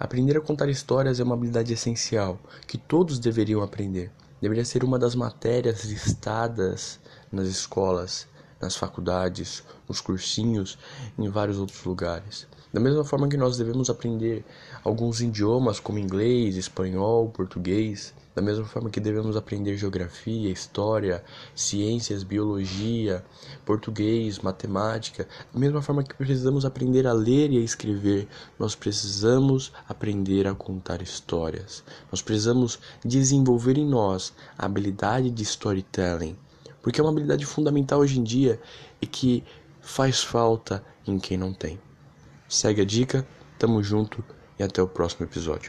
Aprender a contar histórias é uma habilidade essencial que todos deveriam aprender. Deveria ser uma das matérias listadas nas escolas, nas faculdades, nos cursinhos, em vários outros lugares. Da mesma forma que nós devemos aprender alguns idiomas como inglês, espanhol, português, da mesma forma que devemos aprender geografia, história, ciências, biologia, português, matemática, da mesma forma que precisamos aprender a ler e a escrever, nós precisamos aprender a contar histórias. Nós precisamos desenvolver em nós a habilidade de storytelling, porque é uma habilidade fundamental hoje em dia e que faz falta em quem não tem. Segue a dica, tamo junto e até o próximo episódio.